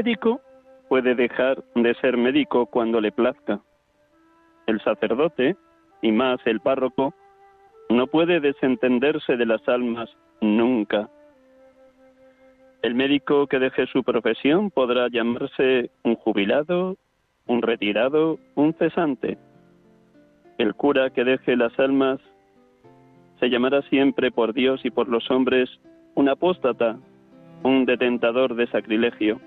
médico puede dejar de ser médico cuando le plazca. El sacerdote, y más el párroco, no puede desentenderse de las almas nunca. El médico que deje su profesión podrá llamarse un jubilado, un retirado, un cesante. El cura que deje las almas se llamará siempre por Dios y por los hombres un apóstata, un detentador de sacrilegio.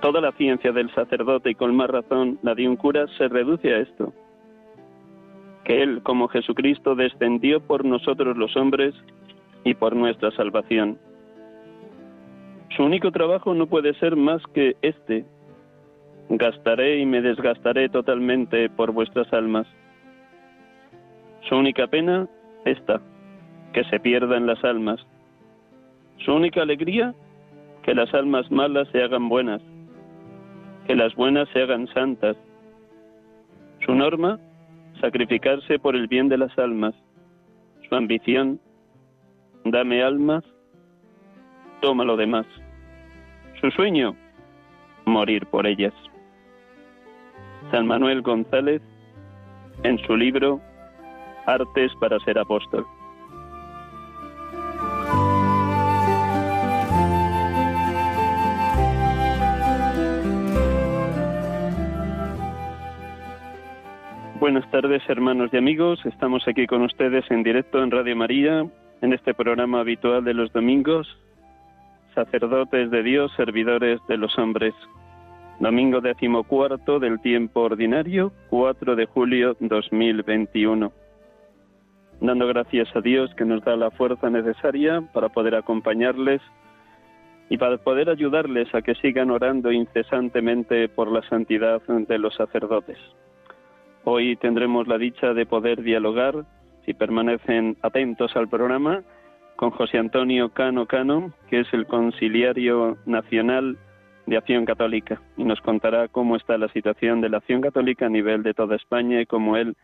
Toda la ciencia del sacerdote y con más razón la de un cura se reduce a esto, que Él como Jesucristo descendió por nosotros los hombres y por nuestra salvación. Su único trabajo no puede ser más que este. Gastaré y me desgastaré totalmente por vuestras almas. Su única pena, esta, que se pierdan las almas. Su única alegría, que las almas malas se hagan buenas, que las buenas se hagan santas. Su norma, sacrificarse por el bien de las almas. Su ambición, dame almas, toma lo demás. Su sueño, morir por ellas. San Manuel González, en su libro Artes para ser apóstol. Buenas tardes, hermanos y amigos. Estamos aquí con ustedes en directo en Radio María, en este programa habitual de los domingos, sacerdotes de Dios, servidores de los hombres. Domingo decimocuarto del tiempo ordinario, 4 de julio 2021. Dando gracias a Dios que nos da la fuerza necesaria para poder acompañarles y para poder ayudarles a que sigan orando incesantemente por la santidad de los sacerdotes. Hoy tendremos la dicha de poder dialogar, si permanecen atentos al programa, con José Antonio Cano Cano, que es el conciliario nacional de Acción Católica, y nos contará cómo está la situación de la Acción Católica a nivel de toda España y cómo él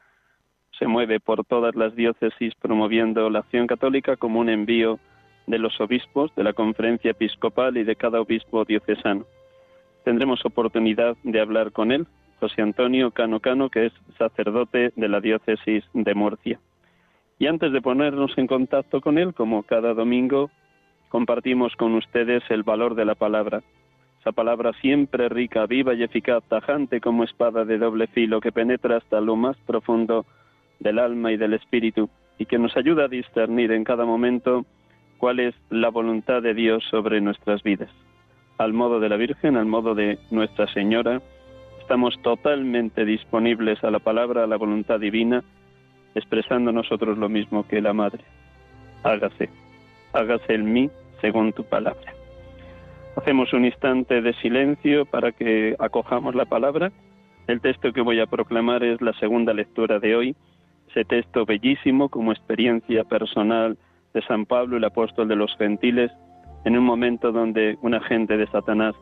se mueve por todas las diócesis promoviendo la Acción Católica como un envío de los obispos, de la conferencia episcopal y de cada obispo diocesano. Tendremos oportunidad de hablar con él José Antonio Cano Cano, que es sacerdote de la diócesis de Murcia. Y antes de ponernos en contacto con él, como cada domingo, compartimos con ustedes el valor de la palabra. Esa palabra siempre rica, viva y eficaz, tajante como espada de doble filo que penetra hasta lo más profundo del alma y del espíritu y que nos ayuda a discernir en cada momento cuál es la voluntad de Dios sobre nuestras vidas. Al modo de la Virgen, al modo de Nuestra Señora, estamos totalmente disponibles a la palabra, a la voluntad divina, expresando nosotros lo mismo que la Madre. Hágase, hágase en mí según tu palabra. Hacemos un instante de silencio para que acojamos la palabra. El texto que voy a proclamar es la segunda lectura de hoy, ese texto bellísimo como experiencia personal de San Pablo, el apóstol de los gentiles, en un momento donde un agente de Satanás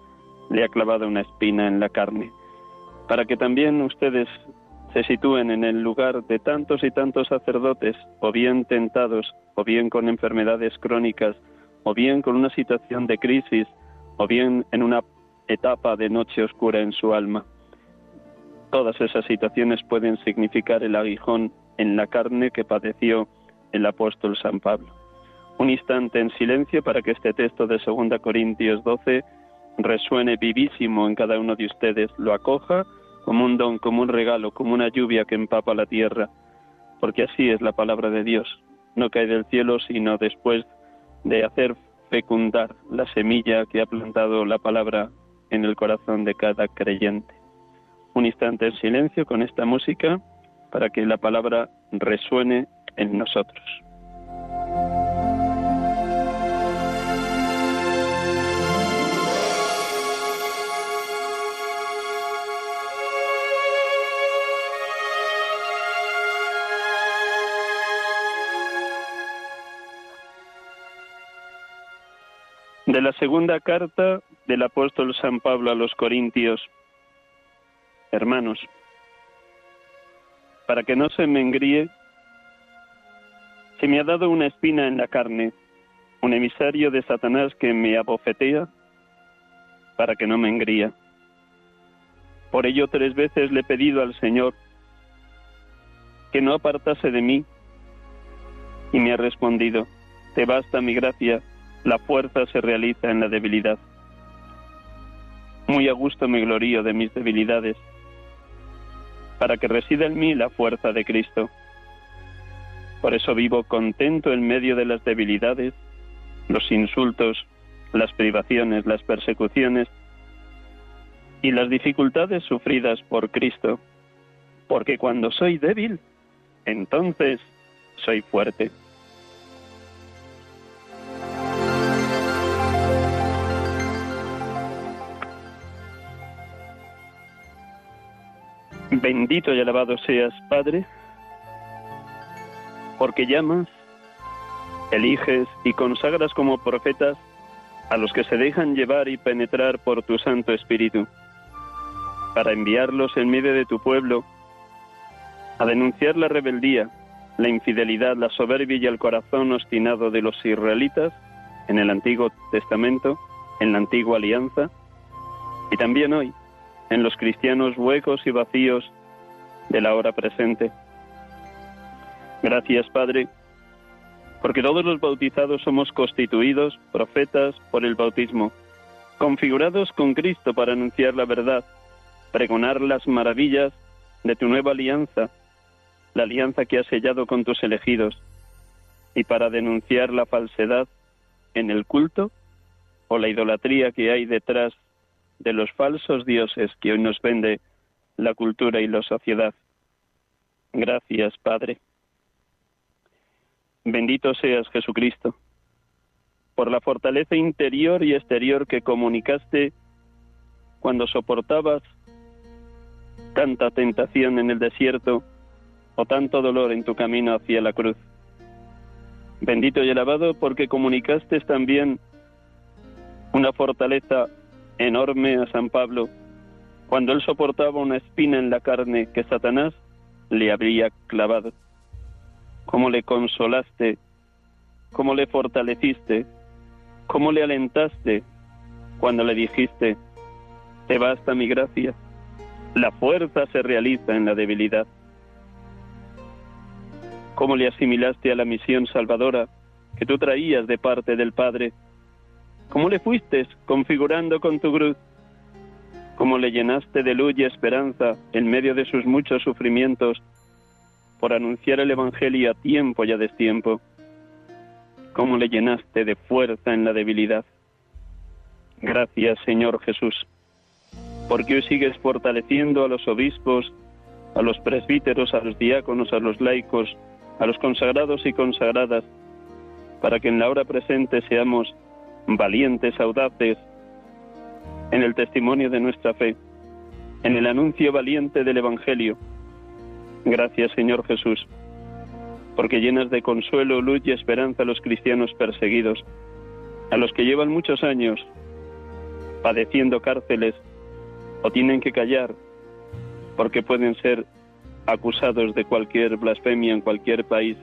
le ha clavado una espina en la carne, para que también ustedes se sitúen en el lugar de tantos y tantos sacerdotes, o bien tentados, o bien con enfermedades crónicas, o bien con una situación de crisis, o bien en una etapa de noche oscura en su alma. Todas esas situaciones pueden significar el aguijón en la carne que padeció el apóstol San Pablo. Un instante en silencio para que este texto de 2 Corintios 12 resuene vivísimo en cada uno de ustedes, lo acoja como un don, como un regalo, como una lluvia que empapa la tierra, porque así es la palabra de Dios. No cae del cielo, sino después de hacer fecundar la semilla que ha plantado la palabra en el corazón de cada creyente. Un instante en silencio con esta música para que la palabra resuene en nosotros. La segunda carta del apóstol San Pablo a los Corintios. Hermanos, para que no se me engríe, se me ha dado una espina en la carne, un emisario de Satanás que me abofetea para que no me. Por ello tres veces le he pedido al Señor que no apartase de mí y me ha respondido, te basta mi gracia la fuerza se realiza en la debilidad. Muy a gusto me glorío de mis debilidades, para que resida en mí la fuerza de Cristo. Por eso vivo contento en medio de las debilidades, los insultos, las privaciones, las persecuciones y las dificultades sufridas por Cristo, porque cuando soy débil, entonces soy fuerte. Bendito y alabado seas, Padre, porque llamas, eliges y consagras como profetas a los que se dejan llevar y penetrar por tu Santo Espíritu, para enviarlos en medio de tu pueblo a denunciar la rebeldía, la infidelidad, la soberbia y el corazón obstinado de los israelitas en el Antiguo Testamento, en la Antigua Alianza, y también hoy en los cristianos huecos y vacíos de la hora presente. Gracias, Padre, porque todos los bautizados somos constituidos profetas por el bautismo, configurados con Cristo para anunciar la verdad, pregonar las maravillas de tu nueva alianza, la alianza que has sellado con tus elegidos, y para denunciar la falsedad en el culto o la idolatría que hay detrás de los falsos dioses que hoy nos vende la cultura y la sociedad. Gracias, Padre. Bendito seas, Jesucristo, por la fortaleza interior y exterior que comunicaste cuando soportabas tanta tentación en el desierto o tanto dolor en tu camino hacia la cruz. Bendito y alabado porque comunicaste también una fortaleza enorme a San Pablo cuando él soportaba una espina en la carne que Satanás le habría clavado. Cómo le consolaste, cómo le fortaleciste, cómo le alentaste cuando le dijiste, te basta mi gracia, la fuerza se realiza en la debilidad. Cómo le asimilaste a la misión salvadora que tú traías de parte del Padre ¿Cómo le fuiste configurando con tu cruz? ¿Cómo le llenaste de luz y esperanza en medio de sus muchos sufrimientos por anunciar el Evangelio a tiempo y a destiempo? ¿Cómo le llenaste de fuerza en la debilidad? Gracias, Señor Jesús, porque hoy sigues fortaleciendo a los obispos, a los presbíteros, a los diáconos, a los laicos, a los consagrados y consagradas, para que en la hora presente seamos valientes, audaces, en el testimonio de nuestra fe, en el anuncio valiente del Evangelio. Gracias, Señor Jesús, porque llenas de consuelo, luz y esperanza a los cristianos perseguidos, a los que llevan muchos años padeciendo cárceles o tienen que callar porque pueden ser acusados de cualquier blasfemia en cualquier país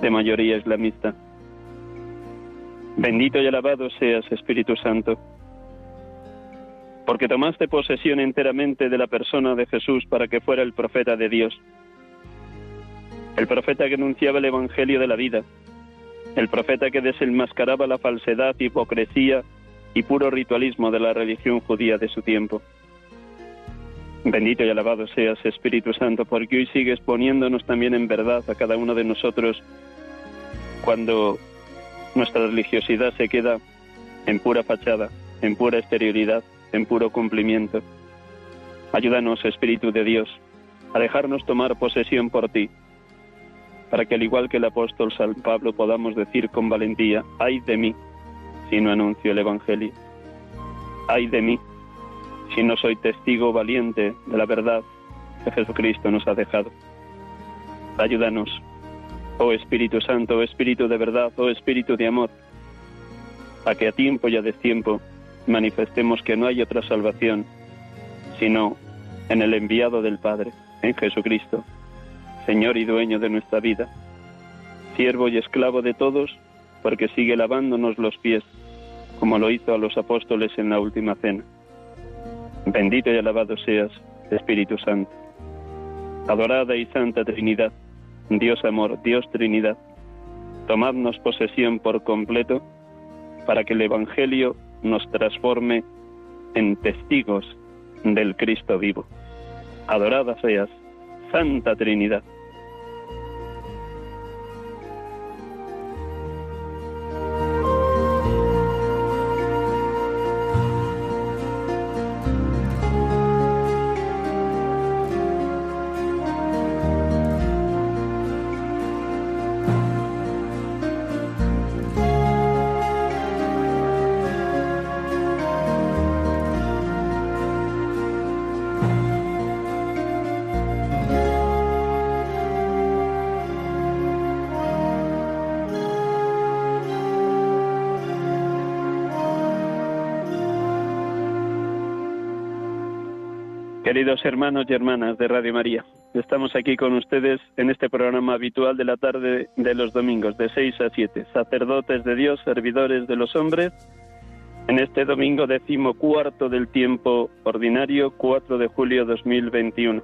de mayoría islamista. Bendito y alabado seas, Espíritu Santo, porque tomaste posesión enteramente de la persona de Jesús para que fuera el profeta de Dios, el profeta que anunciaba el Evangelio de la vida, el profeta que desenmascaraba la falsedad, hipocresía y puro ritualismo de la religión judía de su tiempo. Bendito y alabado seas, Espíritu Santo, porque hoy sigues poniéndonos también en verdad a cada uno de nosotros cuando nuestra religiosidad se queda en pura fachada, en pura exterioridad, en puro cumplimiento. Ayúdanos, Espíritu de Dios, a dejarnos tomar posesión por ti, para que al igual que el apóstol San Pablo podamos decir con valentía, ay de mí si no anuncio el Evangelio, ay de mí si no soy testigo valiente de la verdad que Jesucristo nos ha dejado. Ayúdanos, oh Espíritu Santo, oh Espíritu de verdad, oh Espíritu de amor, a que a tiempo y a destiempo manifestemos que no hay otra salvación sino en el enviado del Padre, en Jesucristo, Señor y dueño de nuestra vida, siervo y esclavo de todos, porque sigue lavándonos los pies, como lo hizo a los apóstoles en la última cena. Bendito y alabado seas, Espíritu Santo. Adorada y Santa Trinidad, Dios amor, Dios Trinidad, tomadnos posesión por completo para que el Evangelio nos transforme en testigos del Cristo vivo. Adorada seas, Santa Trinidad. Queridos hermanos y hermanas de Radio María, estamos aquí con ustedes en este programa habitual de la tarde de los domingos, de 6 a 7, sacerdotes de Dios, servidores de los hombres, en este domingo decimocuarto del tiempo ordinario, 4 de julio 2021.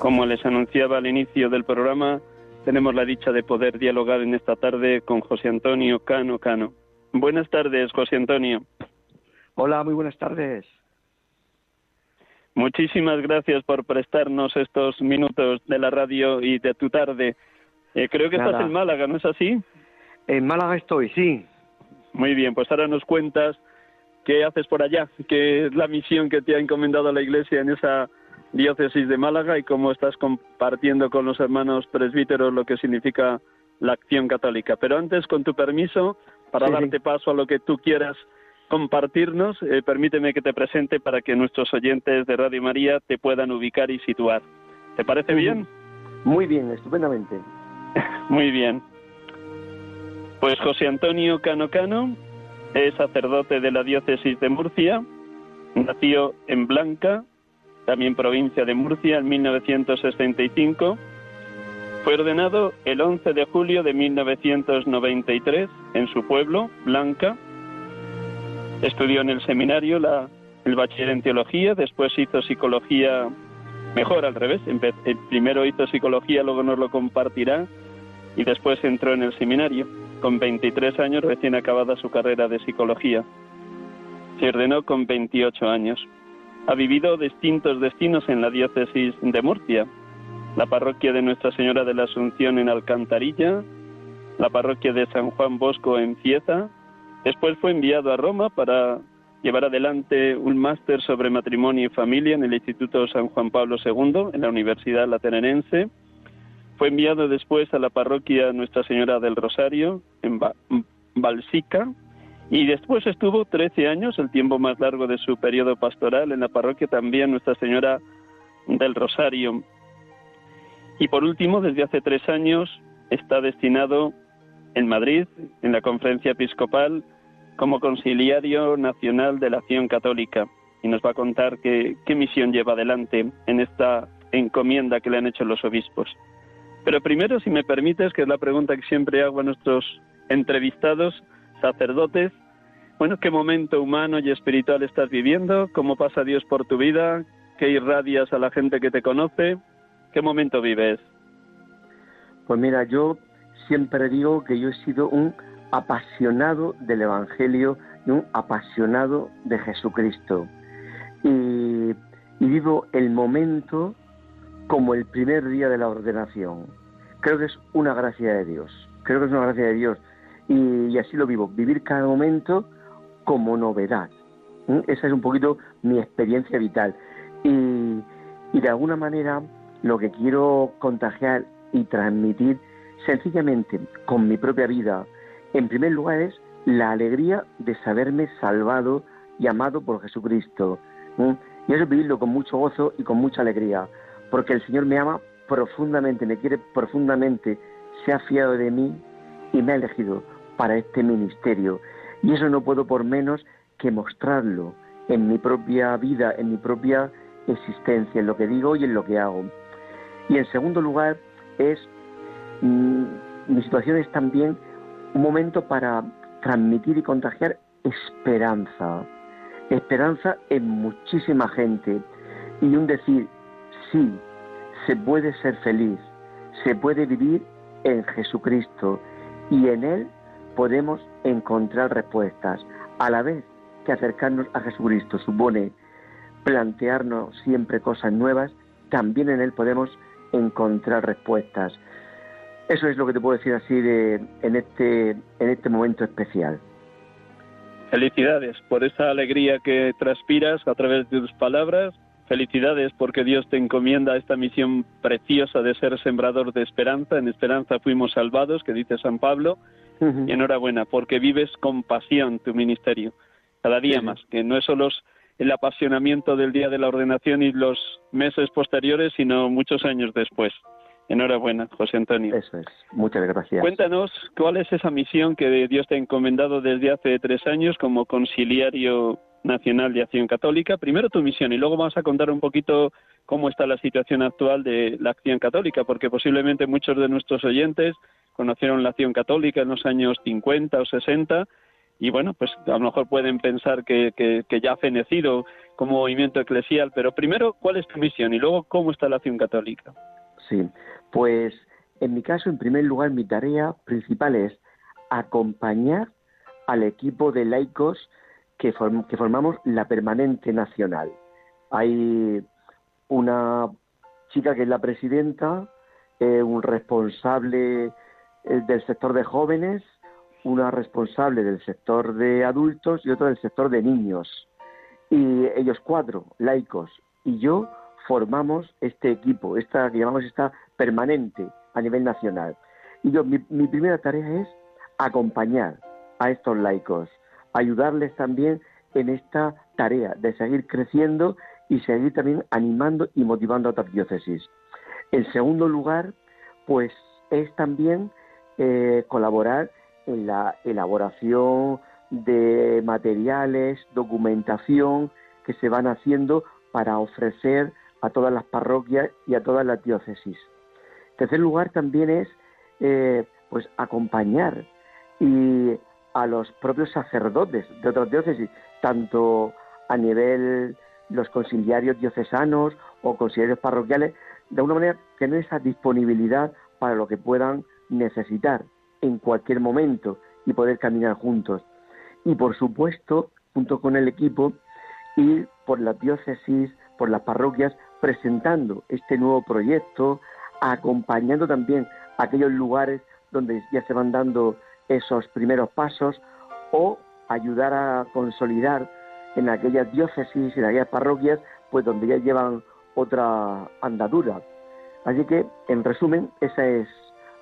Como les anunciaba al inicio del programa, tenemos la dicha de poder dialogar en esta tarde con José Antonio Cano Cano. Buenas tardes, José Antonio. Hola, muy buenas tardes. Muchísimas gracias por prestarnos estos minutos de la radio y de tu tarde. Eh, creo que estás en Málaga, ¿no es así? En Málaga estoy, sí. Muy bien, pues ahora nos cuentas qué haces por allá, qué es la misión que te ha encomendado la Iglesia en esa diócesis de Málaga y cómo estás compartiendo con los hermanos presbíteros lo que significa la acción católica. Pero antes, con tu permiso, para darte paso a lo que tú quieras compartirnos, eh, permíteme que te presente para que nuestros oyentes de Radio María te puedan ubicar y situar. ¿Te parece bien? Muy bien, estupendamente. Muy bien. Pues José Antonio Cano Cano es sacerdote de la diócesis de Murcia, nació en Blanca, también provincia de Murcia, en 1965. Fue ordenado el 11 de julio de 1993 en su pueblo, Blanca, Estudió en el seminario la, el bachiller en teología, después hizo psicología, mejor al revés, primero hizo psicología, luego nos lo compartirá, y después entró en el seminario, con 23 años recién acabada su carrera de psicología. Se ordenó con 28 años. Ha vivido distintos destinos en la diócesis de Murcia, la parroquia de Nuestra Señora de la Asunción en Alcantarilla, la parroquia de San Juan Bosco en Cieza, Después fue enviado a Roma para llevar adelante un máster sobre matrimonio y familia en el Instituto San Juan Pablo II, en la Universidad Lateranense. Fue enviado después a la parroquia Nuestra Señora del Rosario, en Balsica, y después estuvo 13 años, el tiempo más largo de su periodo pastoral, en la parroquia también Nuestra Señora del Rosario. Y por último, desde hace tres años, está destinado en Madrid, en la conferencia episcopal, como conciliario nacional de la acción católica y nos va a contar qué, misión lleva adelante en esta encomienda que le han hecho los obispos. Pero primero, si me permites, que es la pregunta que siempre hago a nuestros entrevistados, sacerdotes, bueno, ¿qué momento humano y espiritual estás viviendo? ¿Cómo pasa Dios por tu vida? ¿Qué irradias a la gente que te conoce? ¿Qué momento vives? Pues mira, yo siempre digo que yo he sido un apasionado del Evangelio y un apasionado de Jesucristo. Y, vivo el momento como el primer día de la ordenación. Creo que es una gracia de Dios. Creo que es una gracia de Dios. Y, así lo vivo. Vivir cada momento como novedad. ¿Mm? Esa es un poquito mi experiencia vital. Y de alguna manera lo que quiero contagiar y transmitir sencillamente con mi propia vida, en primer lugar es la alegría de saberme salvado y amado por Jesucristo. Y eso es vivirlo con mucho gozo y con mucha alegría porque el Señor me ama profundamente, me quiere profundamente, se ha fiado de mí y me ha elegido para este ministerio. Y eso no puedo por menos que mostrarlo en mi propia vida, en mi propia existencia, en lo que digo y en lo que hago. Y en segundo lugar, es mi situación es también un momento para transmitir y contagiar esperanza, esperanza en muchísima gente y un decir, sí, se puede ser feliz, se puede vivir en Jesucristo y en Él podemos encontrar respuestas. A la vez que acercarnos a Jesucristo supone plantearnos siempre cosas nuevas, también en Él podemos encontrar respuestas. Eso es lo que te puedo decir así de, en, este, en este momento especial. Felicidades por esa alegría que transpiras a través de tus palabras Felicidades porque Dios te encomienda esta misión preciosa de ser sembrador de esperanza. En esperanza fuimos salvados, que dice San Pablo. Y enhorabuena porque vives con pasión tu ministerio, cada día más, que no es solo el apasionamiento del día de la ordenación y los meses posteriores, sino muchos años después. Enhorabuena, José Antonio. Eso es. Muchas gracias. Cuéntanos cuál es esa misión que Dios te ha encomendado desde hace tres años como conciliario Nacional de Acción Católica. Primero tu misión y luego vamos a contar un poquito cómo está la situación actual de la Acción Católica, porque posiblemente muchos de nuestros oyentes conocieron la Acción Católica en los años 50 o 60 y bueno, pues a lo mejor pueden pensar que, que, ya ha fenecido como movimiento eclesial, pero primero, ¿cuál es tu misión? Y luego, ¿cómo está la Acción Católica? Sí, pues en mi caso, en primer lugar, mi tarea principal es acompañar al equipo de laicos que, formamos la permanente nacional. Hay una chica que es la presidenta, un responsable eh, del sector de jóvenes, una responsable del sector de adultos y otra del sector de niños. Y ellos cuatro, laicos, y yo formamos este equipo, esta que llamamos esta permanente a nivel nacional. Y yo, mi primera tarea es acompañar a estos laicos, ayudarles también en esta tarea de seguir creciendo y seguir también animando y motivando a otras diócesis. En segundo lugar, pues es también eh, colaborar en la elaboración de materiales, documentación que se van haciendo para ofrecer a todas las parroquias y a todas las diócesis. Tercer lugar, también es eh, pues acompañar y a los propios sacerdotes de otras diócesis, tanto a nivel los conciliarios diocesanos o conciliarios parroquiales, de alguna manera tener esa disponibilidad para lo que puedan necesitar en cualquier momento y poder caminar juntos. Y por supuesto, junto con el equipo, ir por las diócesis, por las parroquias, presentando este nuevo proyecto, acompañando también aquellos lugares donde ya se van dando esos primeros pasos o ayudar a consolidar en aquellas diócesis, en aquellas parroquias, pues donde ya llevan otra andadura. Así que, en resumen, esa es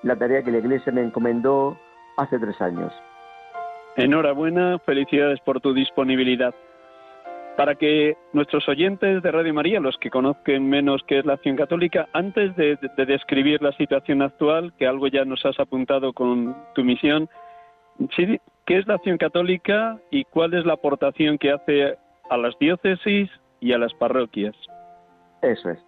la tarea que la Iglesia me encomendó hace tres años. Enhorabuena, felicidades por tu disponibilidad. Para que nuestros oyentes de Radio María, los que conozcan menos qué es la acción católica, antes de, describir la situación actual, que algo ya nos has apuntado con tu misión, ¿Qué es la acción católica y cuál es la aportación que hace a las diócesis y a las parroquias? Eso es.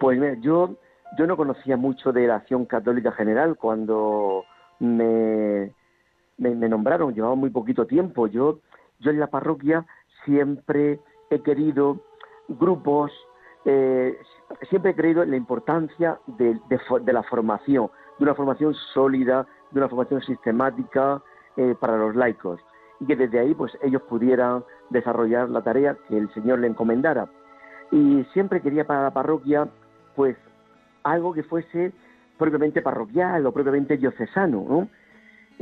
Pues mira, yo, yo no conocía mucho de la acción católica general cuando me, me, nombraron, llevaba muy poquito tiempo. Yo, yo en la parroquia siempre he querido grupos, eh, siempre he creído en la importancia de, la formación, de una formación sólida, de una formación sistemática eh, para los laicos y que desde ahí pues ellos pudieran desarrollar la tarea que el Señor le encomendara. Y siempre quería para la parroquia pues algo que fuese propiamente parroquial o propiamente diocesano, ¿no?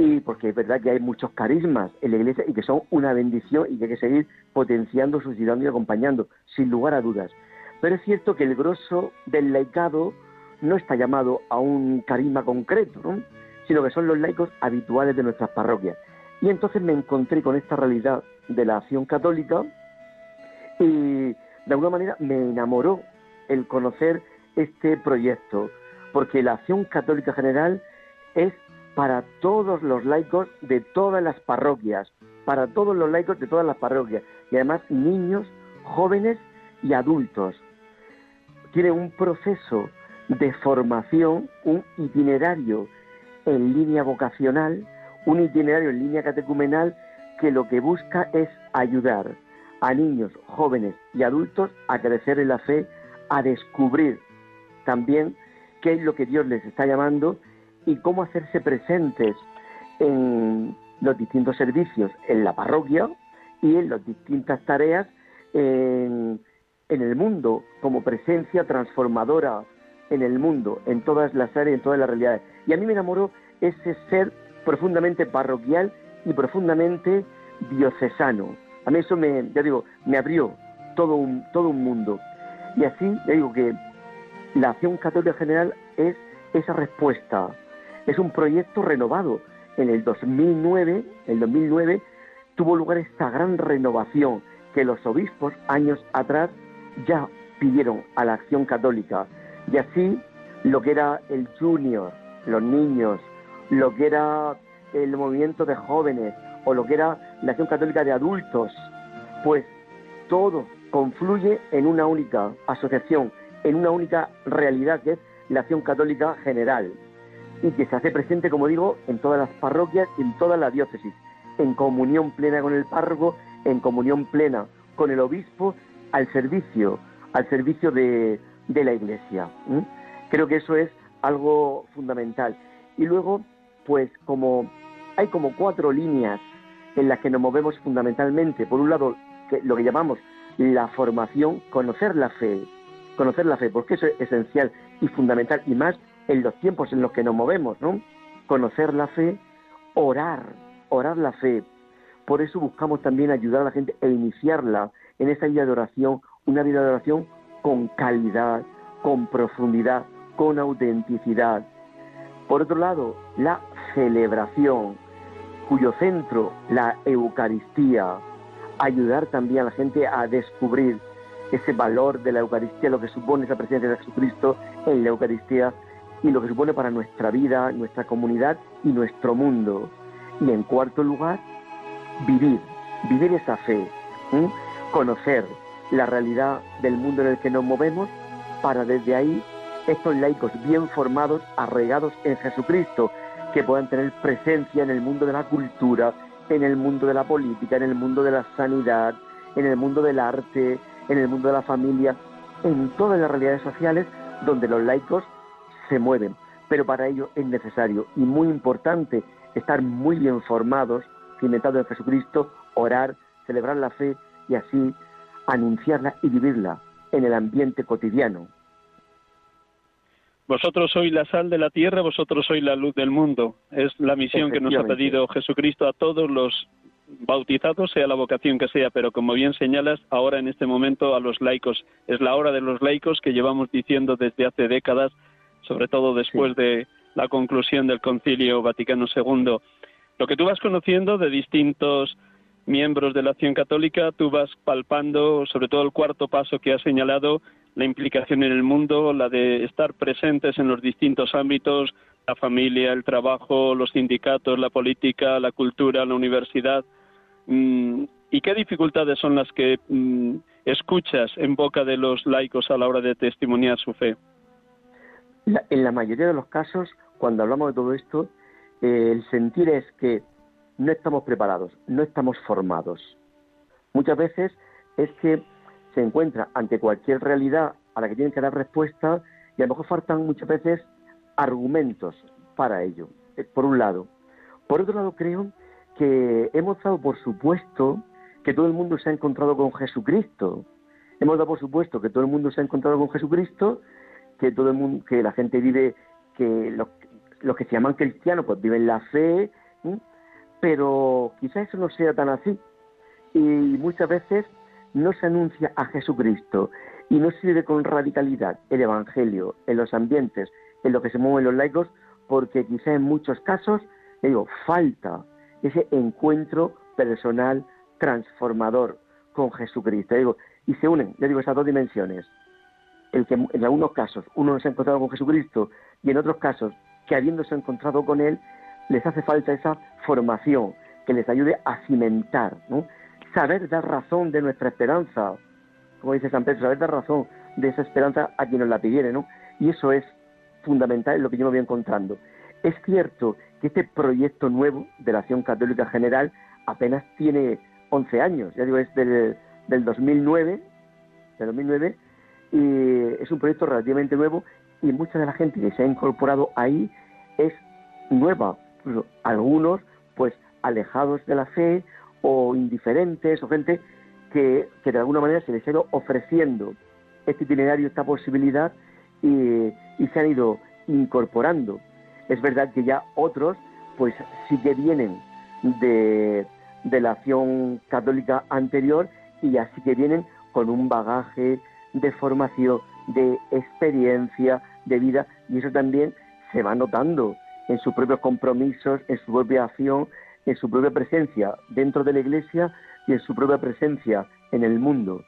Y porque es verdad que hay muchos carismas en la iglesia y que son una bendición y que hay que seguir potenciando, suscitando y acompañando, sin lugar a dudas. Pero es cierto que el grosso del laicado no está llamado a un carisma concreto, ¿no? sino que son los laicos habituales de nuestras parroquias. Y entonces me encontré con esta realidad de la acción católica y de alguna manera me enamoró el conocer este proyecto, porque la acción católica general es para todos los laicos de todas las parroquias, para todos los laicos de todas las parroquias, y además niños, jóvenes y adultos. Tiene un proceso de formación, un itinerario en línea vocacional, un itinerario en línea catecumenal que lo que busca es ayudar a niños, jóvenes y adultos a crecer en la fe, a descubrir también qué es lo que Dios les está llamando y cómo hacerse presentes en los distintos servicios en la parroquia y en las distintas tareas en, el mundo como presencia transformadora en el mundo, en todas las áreas, en todas las realidades. Y a mí me enamoró ese ser profundamente parroquial y profundamente diocesano. A mí eso me, ya digo, me abrió todo un, todo un mundo. Y así, ya digo que la acción católica general es esa respuesta, es un proyecto renovado. En el 2009, el 2009 tuvo lugar esta gran renovación que los obispos años atrás ya pidieron a la acción católica. Y así lo que era el junior, los niños, lo que era el movimiento de jóvenes o lo que era la acción católica de adultos, pues todo confluye en una única asociación, en una única realidad que es la acción católica general y que se hace presente, como digo, en todas las parroquias y en toda la diócesis, en comunión plena con el párroco, en comunión plena con el obispo, al servicio, al servicio de, la iglesia. Creo que eso es algo fundamental. Y luego, pues como hay como cuatro líneas en las que nos movemos fundamentalmente. Por un lado, lo que llamamos la formación, conocer la fe, conocer la fe, porque eso es esencial y fundamental, y más en los tiempos en los que nos movemos, ¿no? Conocer la fe, orar, orar la fe. Por eso buscamos también ayudar a la gente e iniciarla en esa vida de oración, una vida de oración con calidad, con profundidad, con autenticidad. Por otro lado, la celebración, cuyo centro, la Eucaristía, ayudar también a la gente a descubrir ese valor de la Eucaristía, lo que supone esa presencia de Jesucristo en la Eucaristía y lo que supone para nuestra vida, nuestra comunidad y nuestro mundo. Y en cuarto lugar, vivir, vivir esa fe, conocer la realidad del mundo en el que nos movemos para desde ahí estos laicos bien formados, arraigados en Jesucristo, que puedan tener presencia en el mundo de la cultura, en el mundo de la política, en el mundo de la sanidad, en el mundo del arte, en el mundo de la familia, en todas las realidades sociales donde los laicos se mueven. Pero para ello es necesario y muy importante estar muy bien formados, cimentados en Jesucristo, orar, celebrar la fe y así anunciarla y vivirla en el ambiente cotidiano. Vosotros sois la sal de la tierra, vosotros sois la luz del mundo. Es la misión que nos ha pedido Jesucristo a todos los bautizados, sea la vocación que sea, pero como bien señalas, ahora en este momento a los laicos. Es la hora de los laicos que llevamos diciendo desde hace décadas, sobre todo después de la conclusión del Concilio Vaticano II. Lo que tú vas conociendo de distintos miembros de la acción católica, tú vas palpando, sobre todo el cuarto paso que has señalado, la implicación en el mundo, la de estar presentes en los distintos ámbitos, la familia, el trabajo, los sindicatos, la política, la cultura, la universidad. Mm, ¿Y qué dificultades son las que mm, escuchas en boca de los laicos a la hora de testimoniar su fe? En la mayoría de los casos, cuando hablamos de todo esto, eh, el sentir es que no estamos preparados, no estamos formados. Muchas veces es que se encuentra ante cualquier realidad a la que tienen que dar respuesta y a lo mejor faltan muchas veces argumentos para ello, eh, por un lado. Por otro lado, creo que hemos dado por supuesto que todo el mundo se ha encontrado con Jesucristo. Hemos dado por supuesto que todo el mundo se ha encontrado con Jesucristo, que todo el mundo, que la gente vive, que los, que se llaman cristianos, pues viven la fe, pero quizás eso no sea tan así. Y muchas veces no se anuncia a Jesucristo y no se vive con radicalidad el Evangelio en los ambientes en los que se mueven los laicos, porque quizá en muchos casos, digo, falta ese encuentro personal transformador con Jesucristo. Digo, y se unen, ya digo, esas dos dimensiones. El que en algunos casos uno no se ha encontrado con Jesucristo y en otros casos que habiéndose encontrado con Él, les hace falta esa formación que les ayude a cimentar, ¿no? saber dar razón de nuestra esperanza, como dice San Pedro, saber dar razón de esa esperanza a quien nos la pidiere, ¿no? Y eso es fundamental en lo que yo me voy encontrando. Es cierto que este proyecto nuevo de la Acción Católica General apenas tiene 11 años, ya digo, es del, del 2009, del 2009, y es un proyecto relativamente nuevo y mucha de la gente que se ha incorporado ahí es nueva, algunos pues alejados de la fe o indiferentes o gente que, de alguna manera se les ha ido ofreciendo este itinerario, esta posibilidad y, se han ido incorporando. Es verdad que ya otros pues sí que vienen de, de la acción católica anterior y ya sí que vienen con un bagaje de formación, de experiencia, de vida y eso también se va notando en sus propios compromisos, en su propia acción en su propia presencia dentro de la Iglesia y en su propia presencia en el mundo.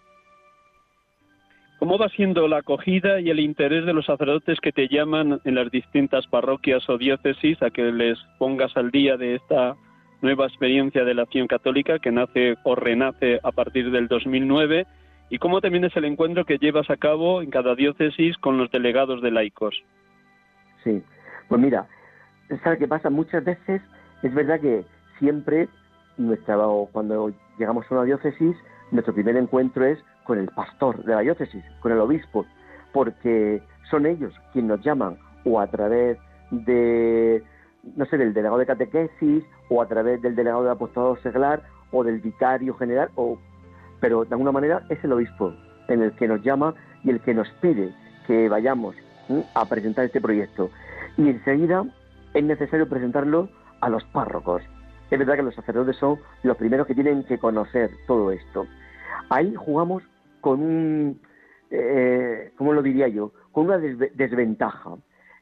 ¿Cómo va siendo la acogida y el interés de los sacerdotes que te llaman en las distintas parroquias o diócesis a que les pongas al día de esta nueva experiencia de la acción católica que nace o renace a partir del 2009? ¿Y cómo también es el encuentro que llevas a cabo en cada diócesis con los delegados de laicos? Sí, pues mira, ¿sabes qué pasa? Muchas veces es verdad que siempre nuestra, cuando llegamos a una diócesis, nuestro primer encuentro es con el pastor de la diócesis, con el obispo, porque son ellos quienes nos llaman o a través de, no sé, del delegado de catequesis o a través del delegado de apostolado seglar o del vicario general, o, pero de alguna manera es el obispo en el que nos llama y el que nos pide que vayamos a presentar este proyecto. Y enseguida es necesario presentarlo a los párrocos, es verdad que los sacerdotes son los primeros que tienen que conocer todo esto. Ahí jugamos con un, eh, ¿cómo lo diría yo? Con una desventaja.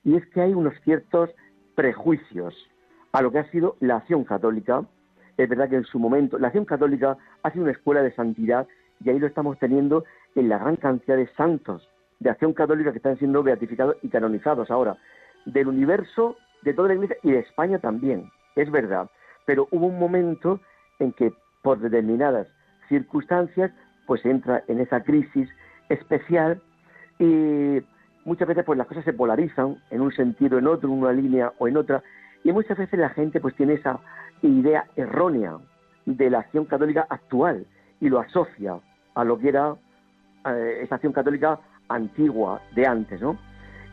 Y es que hay unos ciertos prejuicios a lo que ha sido la acción católica. Es verdad que en su momento la acción católica ha sido una escuela de santidad y ahí lo estamos teniendo en la gran cantidad de santos de acción católica que están siendo beatificados y canonizados ahora, del universo, de toda la iglesia y de España también. Es verdad pero hubo un momento en que por determinadas circunstancias pues entra en esa crisis especial y muchas veces pues las cosas se polarizan en un sentido en otro, en una línea o en otra y muchas veces la gente pues tiene esa idea errónea de la acción católica actual y lo asocia a lo que era eh, esa acción católica antigua de antes, ¿no?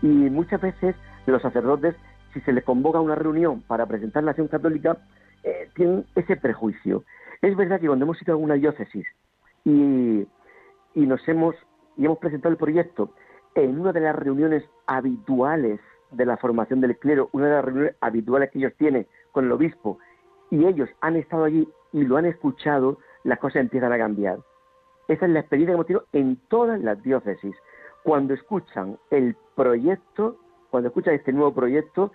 Y muchas veces los sacerdotes, si se les convoca a una reunión para presentar la acción católica, eh, tienen ese prejuicio. Es verdad que cuando hemos ido a alguna diócesis y, nos hemos, y hemos presentado el proyecto en una de las reuniones habituales de la formación del clero, una de las reuniones habituales que ellos tienen con el obispo, y ellos han estado allí y lo han escuchado, las cosas empiezan a cambiar. Esa es la experiencia que hemos tenido en todas las diócesis. Cuando escuchan el proyecto, cuando escuchan este nuevo proyecto,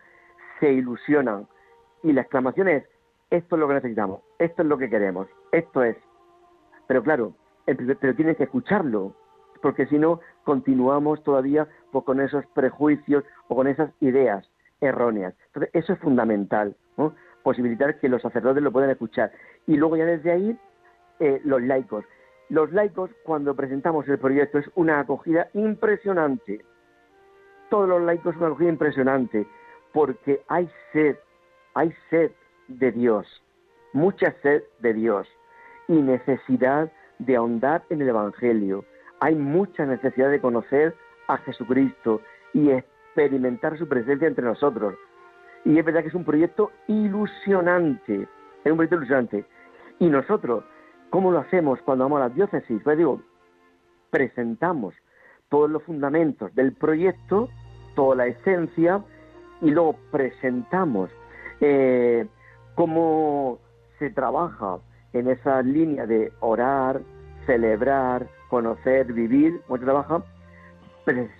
se ilusionan. Y la exclamación es, esto es lo que necesitamos, esto es lo que queremos, esto es. Pero claro, pero tienes que escucharlo, porque si no, continuamos todavía pues, con esos prejuicios o con esas ideas erróneas. Entonces, eso es fundamental, posibilitar que los sacerdotes lo puedan escuchar. Y luego ya desde ahí, eh, los laicos. Los laicos, cuando presentamos el proyecto, es una acogida impresionante. Todos los laicos una acogida impresionante, porque hay sed, hay sed de Dios, mucha sed de Dios y necesidad de ahondar en el Evangelio. Hay mucha necesidad de conocer a Jesucristo y experimentar su presencia entre nosotros. Y es verdad que es un proyecto ilusionante, es un proyecto ilusionante. Y nosotros, ¿cómo lo hacemos cuando vamos a la diócesis? Pues digo, presentamos todos los fundamentos del proyecto, toda la esencia, y luego presentamos eh, cómo se trabaja en esa línea de orar, celebrar, conocer, vivir, cómo se trabaja.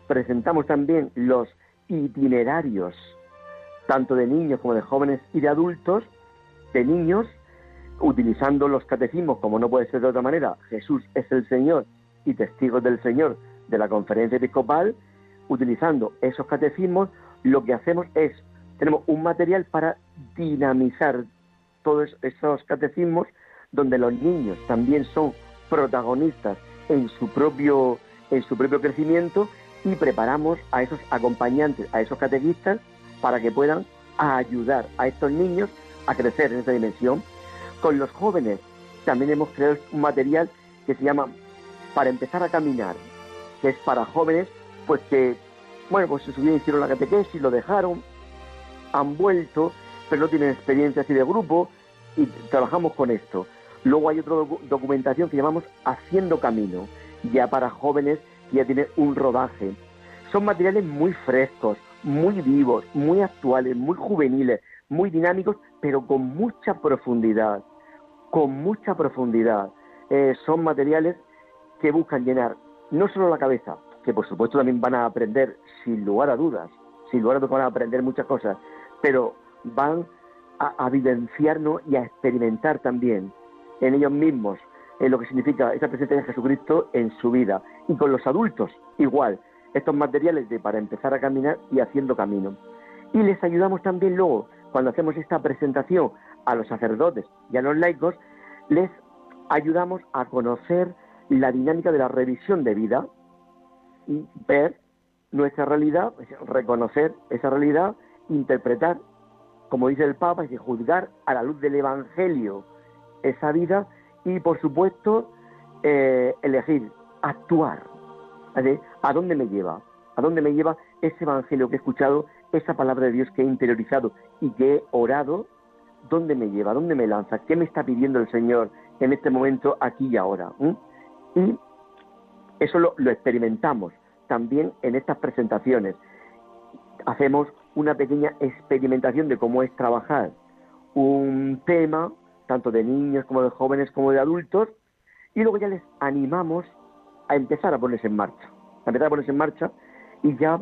presentamos también los itinerarios, tanto de niños como de jóvenes y de adultos, de niños, utilizando los catecismos, como no puede ser de otra manera, Jesús es el Señor y testigos del Señor de la conferencia episcopal, utilizando esos catecismos, lo que hacemos es, tenemos un material para dinamizar todos esos catecismos, donde los niños también son protagonistas en su propio, en su propio crecimiento y preparamos a esos acompañantes, a esos catequistas, para que puedan ayudar a estos niños a crecer en esa dimensión. Con los jóvenes también hemos creado un material que se llama Para empezar a caminar, que es para jóvenes pues que, bueno, pues se subieron, hicieron la catequesis, lo dejaron, han vuelto, pero no tienen experiencia así de grupo y trabajamos con esto. Luego hay otra documentación que llamamos Haciendo Camino, ya para jóvenes que ya tienen un rodaje. Son materiales muy frescos, muy vivos, muy actuales, muy juveniles, muy dinámicos, pero con mucha profundidad, con mucha profundidad. Eh, son materiales que buscan llenar no solo la cabeza, que por supuesto también van a aprender, sin lugar a dudas, sin lugar a dudas van a aprender muchas cosas, pero van a, a y a experimentar también en ellos mismos en lo que significa esa presencia de Jesucristo en su vida. Y con los adultos, igual, estos materiales de para empezar a caminar y haciendo camino. Y les ayudamos también luego, cuando hacemos esta presentación a los sacerdotes y a los laicos, les ayudamos a conocer la dinámica de la revisión de vida y ver nuestra realidad, reconocer esa realidad, interpretar, como dice el Papa, y juzgar a la luz del Evangelio esa vida y, por supuesto, eh, elegir, actuar. ¿A dónde me lleva? ¿A dónde me lleva ese evangelio que he escuchado, esa palabra de Dios que he interiorizado y que he orado? ¿Dónde me lleva? ¿Dónde me lanza? ¿Qué me está pidiendo el Señor en este momento, aquí y ahora? Y eso lo, lo experimentamos también en estas presentaciones. Hacemos una pequeña experimentación de cómo es trabajar un tema, tanto de niños como de jóvenes como de adultos, y luego ya les animamos a empezar a ponerse en marcha, a empezar a ponerse en marcha y ya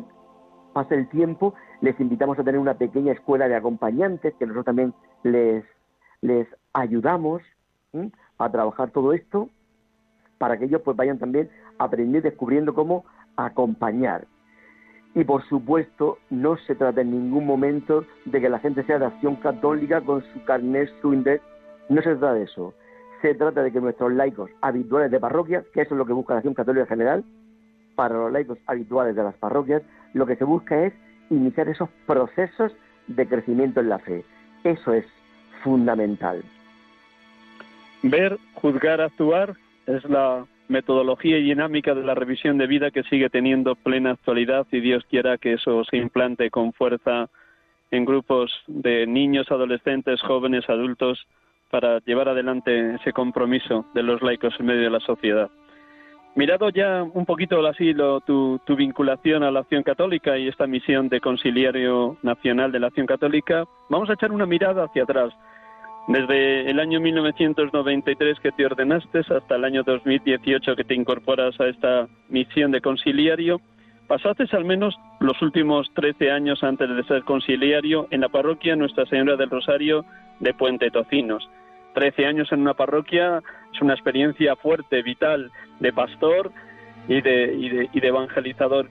pasa el tiempo, les invitamos a tener una pequeña escuela de acompañantes que nosotros también les, les ayudamos a trabajar todo esto para que ellos pues vayan también aprendiendo descubriendo cómo acompañar. Y por supuesto, no se trata en ningún momento de que la gente sea de acción católica con su carnet, su index. No se trata de eso se trata de que nuestros laicos habituales de parroquia, que eso es lo que busca la Acción Católica General, para los laicos habituales de las parroquias, lo que se busca es iniciar esos procesos de crecimiento en la fe. Eso es fundamental. Ver, juzgar, actuar es la metodología y dinámica de la revisión de vida que sigue teniendo plena actualidad y Dios quiera que eso se implante con fuerza en grupos de niños, adolescentes, jóvenes, adultos, para llevar adelante ese compromiso de los laicos en medio de la sociedad. Mirado ya un poquito así tu, tu vinculación a la acción católica y esta misión de conciliario nacional de la acción católica, vamos a echar una mirada hacia atrás. Desde el año 1993 que te ordenaste hasta el año 2018 que te incorporas a esta misión de conciliario, pasaste al menos los últimos 13 años antes de ser conciliario en la parroquia Nuestra Señora del Rosario de Puente Tocinos. 13 años en una parroquia es una experiencia fuerte, vital, de pastor y de, y de, evangelizador.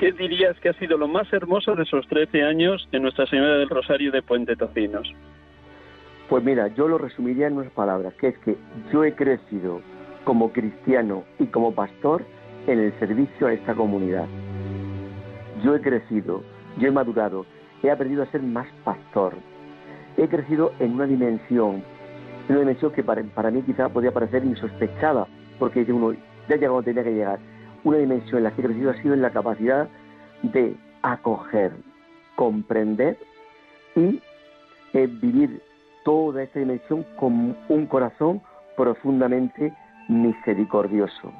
¿qué dirías que ha sido lo más hermoso de esos 13 años en Nuestra Señora del Rosario de Puente Tocinos? Pues mira, yo lo resumiría en unas palabras, que es que yo he crecido como cristiano y como pastor en el servicio a esta comunidad. Yo he crecido, yo he madurado, he aprendido a ser más pastor. He crecido en una dimensión, una dimensión que para, mí quizá podría parecer insospechada, porque uno ya llegó donde tenía que llegar. Una dimensión en la que he crecido ha sido en la capacidad de acoger, comprender y eh, vivir toda esa dimensión con un corazón profundamente misericordioso,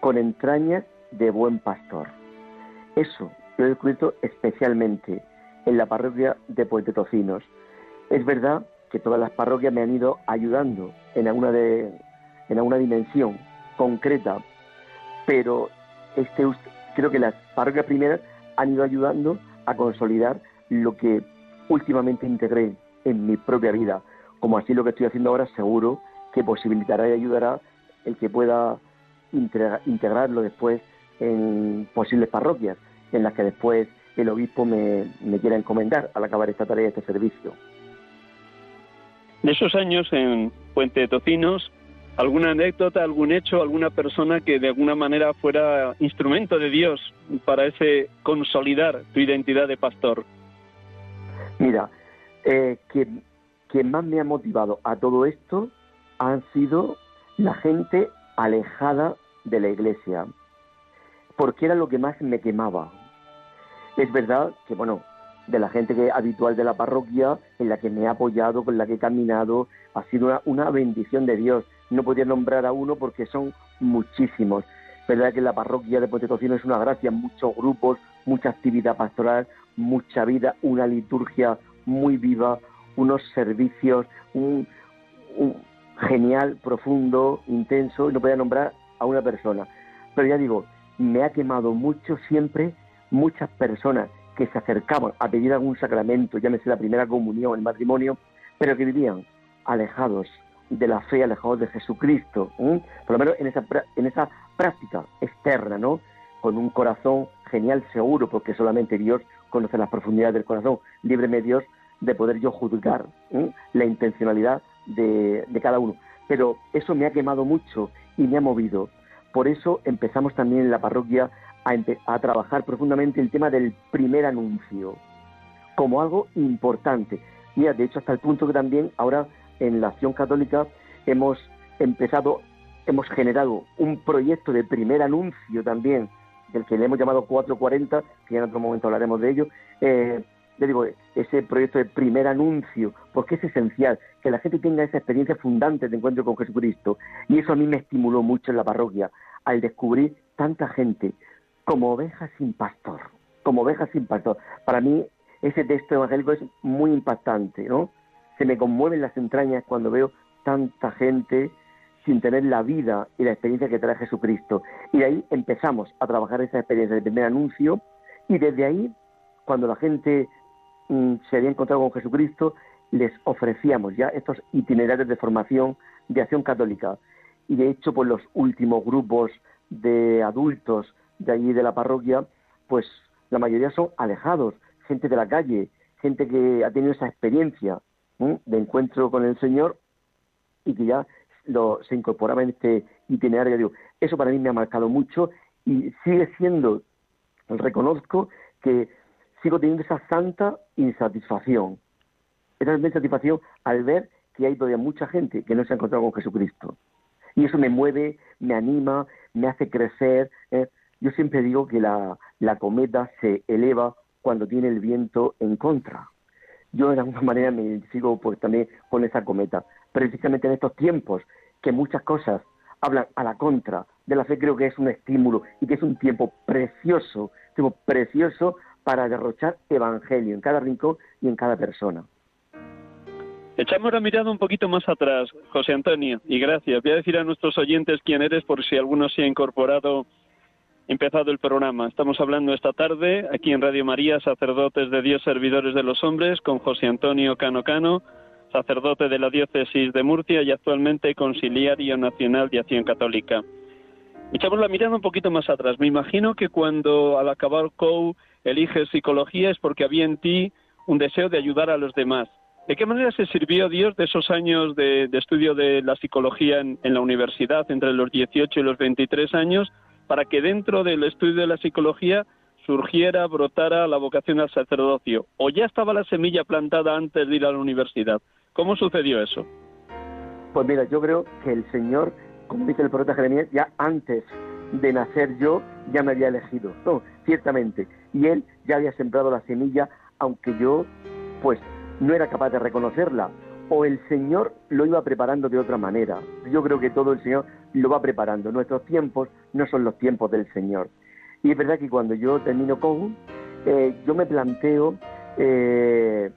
con entrañas de buen pastor. Eso lo he descubierto especialmente en la parroquia de Puente Tocinos. Es verdad que todas las parroquias me han ido ayudando en alguna, de, en alguna dimensión concreta, pero este, creo que las parroquias primeras han ido ayudando a consolidar lo que últimamente integré en mi propia vida. Como así lo que estoy haciendo ahora, seguro que posibilitará y ayudará el que pueda integrarlo después en posibles parroquias en las que después el obispo me, quiera encomendar al acabar esta tarea, este servicio. De esos años en Puente de Tocinos, ¿alguna anécdota, algún hecho, alguna persona que de alguna manera fuera instrumento de Dios para ese consolidar tu identidad de pastor? Mira, eh, quien, quien más me ha motivado a todo esto han sido la gente alejada de la iglesia, porque era lo que más me quemaba. Es verdad que, bueno, de la gente que habitual de la parroquia, en la que me he apoyado, con la que he caminado, ha sido una, una bendición de Dios. No podía nombrar a uno porque son muchísimos. verdad que la parroquia de Puente es una gracia, muchos grupos, mucha actividad pastoral, mucha vida, una liturgia muy viva, unos servicios, un, genial, profundo, intenso, y no podía nombrar a una persona. Pero ya digo, me ha quemado mucho siempre muchas personas que se acercaban a pedir algún sacramento, llámese la primera comunión, el matrimonio, pero que vivían alejados de la fe, alejados de Jesucristo, por lo menos en esa, en esa práctica externa, ¿no? Con un corazón genial, seguro, porque solamente Dios conoce las profundidades del corazón. Líbreme Dios de poder yo juzgar la intencionalidad de, cada uno. Pero eso me ha quemado mucho y me ha movido. Por eso empezamos también en la parroquia a, trabajar profundamente el tema del primer anuncio como algo importante. Mira, de hecho, hasta el punto que también ahora en la acción católica hemos empezado, hemos generado un proyecto de primer anuncio también, del que le hemos llamado 440, que en otro momento hablaremos de ello, eh, le digo, ese proyecto de primer anuncio, porque es esencial que la gente tenga esa experiencia fundante de encuentro con Jesucristo. Y eso a mí me estimuló mucho en la parroquia, al descubrir tanta gente como ovejas sin pastor, como ovejas sin pastor. Para mí ese texto evangélico es muy impactante, ¿no? Se me conmueven las entrañas cuando veo tanta gente sin tener la vida y la experiencia que trae Jesucristo. Y de ahí empezamos a trabajar esa experiencia de primer anuncio y desde ahí, cuando la gente Mm, se había encontrado con Jesucristo, les ofrecíamos ya estos itinerarios de formación de acción católica. Y de hecho, pues los últimos grupos de adultos de allí de la parroquia, pues la mayoría son alejados, gente de la calle, gente que ha tenido esa experiencia de encuentro con el Señor y que ya lo, se incorporaba en este itinerario. Eso para mí me ha marcado mucho y sigue siendo, reconozco que sigo teniendo esa santa insatisfacción, esa insatisfacción al ver que hay todavía mucha gente que no se ha encontrado con Jesucristo. Y eso me mueve, me anima, me hace crecer. ¿eh? Yo siempre digo que la, la cometa se eleva cuando tiene el viento en contra. Yo de alguna manera me identifico pues, también con esa cometa. Precisamente en estos tiempos que muchas cosas hablan a la contra de la fe, creo que es un estímulo y que es un tiempo precioso, tiempo precioso para derrochar evangelio en cada rincón y en cada persona. Echamos la mirada un poquito más atrás, José Antonio, y gracias. Voy a decir a nuestros oyentes quién eres por si alguno se ha incorporado, empezado el programa. Estamos hablando esta tarde aquí en Radio María, sacerdotes de Dios, servidores de los hombres, con José Antonio Cano Cano, sacerdote de la diócesis de Murcia y actualmente conciliario nacional de Acción Católica. Echamos la mirada un poquito más atrás. Me imagino que cuando al acabar COU eliges psicología es porque había en ti un deseo de ayudar a los demás. ¿De qué manera se sirvió Dios de esos años de, estudio de la psicología en, la universidad, entre los 18 y los 23 años, para que dentro del estudio de la psicología surgiera, brotara la vocación al sacerdocio? ¿O ya estaba la semilla plantada antes de ir a la universidad? ¿Cómo sucedió eso? Pues mira, yo creo que el Señor, como dice el profeta Jeremías, ya antes de nacer yo, ya me había elegido. No, ciertamente. Y Él ya había sembrado la semilla, aunque yo, pues, no era capaz de reconocerla o el Señor lo iba preparando de otra manera. Yo creo que todo el Señor lo va preparando. Nuestros tiempos no son los tiempos del Señor. Y es verdad que cuando yo termino con, eh, yo me planteo, eh,